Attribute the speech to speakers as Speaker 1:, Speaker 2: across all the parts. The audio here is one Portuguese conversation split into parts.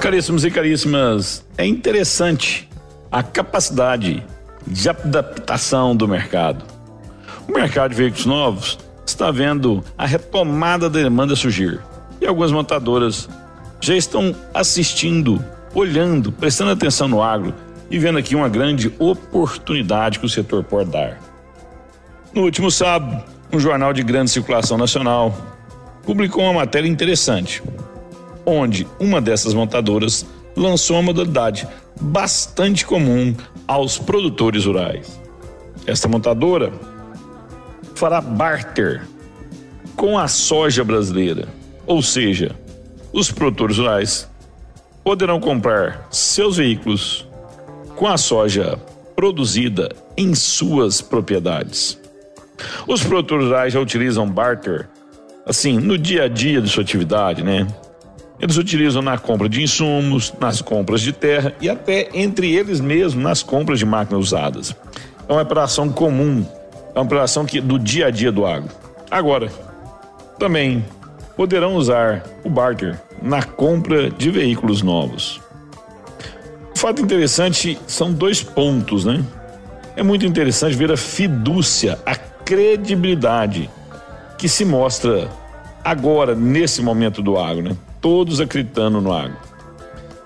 Speaker 1: Caríssimos e caríssimas, é interessante a capacidade de adaptação do mercado. O mercado de veículos novos está vendo a retomada da demanda surgir e algumas montadoras já estão assistindo, olhando, prestando atenção no agro e vendo aqui uma grande oportunidade que o setor pode dar. No último sábado, um jornal de grande circulação nacional publicou uma matéria interessante onde uma dessas montadoras lançou uma modalidade bastante comum aos produtores rurais. Esta montadora fará barter com a soja brasileira, ou seja, os produtores rurais poderão comprar seus veículos com a soja produzida em suas propriedades. Os produtores rurais já utilizam barter assim no dia a dia de sua atividade, né? Eles utilizam na compra de insumos, nas compras de terra e até entre eles mesmos nas compras de máquinas usadas. É uma operação comum, é uma operação que, do dia a dia do agro. Agora, também poderão usar o barter na compra de veículos novos. O fato interessante são dois pontos, né? É muito interessante ver a fidúcia, a credibilidade que se mostra agora, nesse momento do agro, né? Todos acreditando no agro.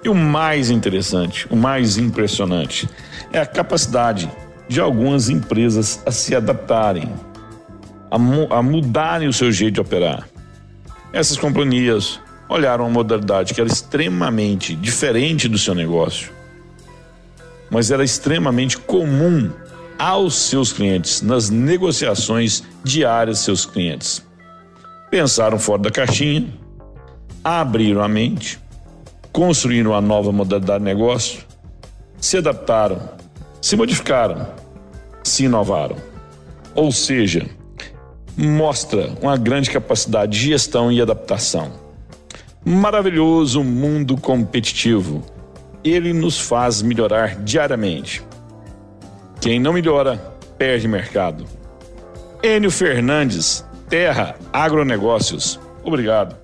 Speaker 1: E o mais interessante, o mais impressionante, é a capacidade de algumas empresas a se adaptarem, a, mu a mudarem o seu jeito de operar. Essas companhias olharam uma modalidade que era extremamente diferente do seu negócio, mas era extremamente comum aos seus clientes, nas negociações diárias seus clientes. Pensaram fora da caixinha, abriram a mente, construíram uma nova modalidade de negócio, se adaptaram, se modificaram, se inovaram. Ou seja, mostra uma grande capacidade de gestão e adaptação. Maravilhoso mundo competitivo. Ele nos faz melhorar diariamente. Quem não melhora, perde mercado. Enio Fernandes, Terra Agronegócios. Obrigado.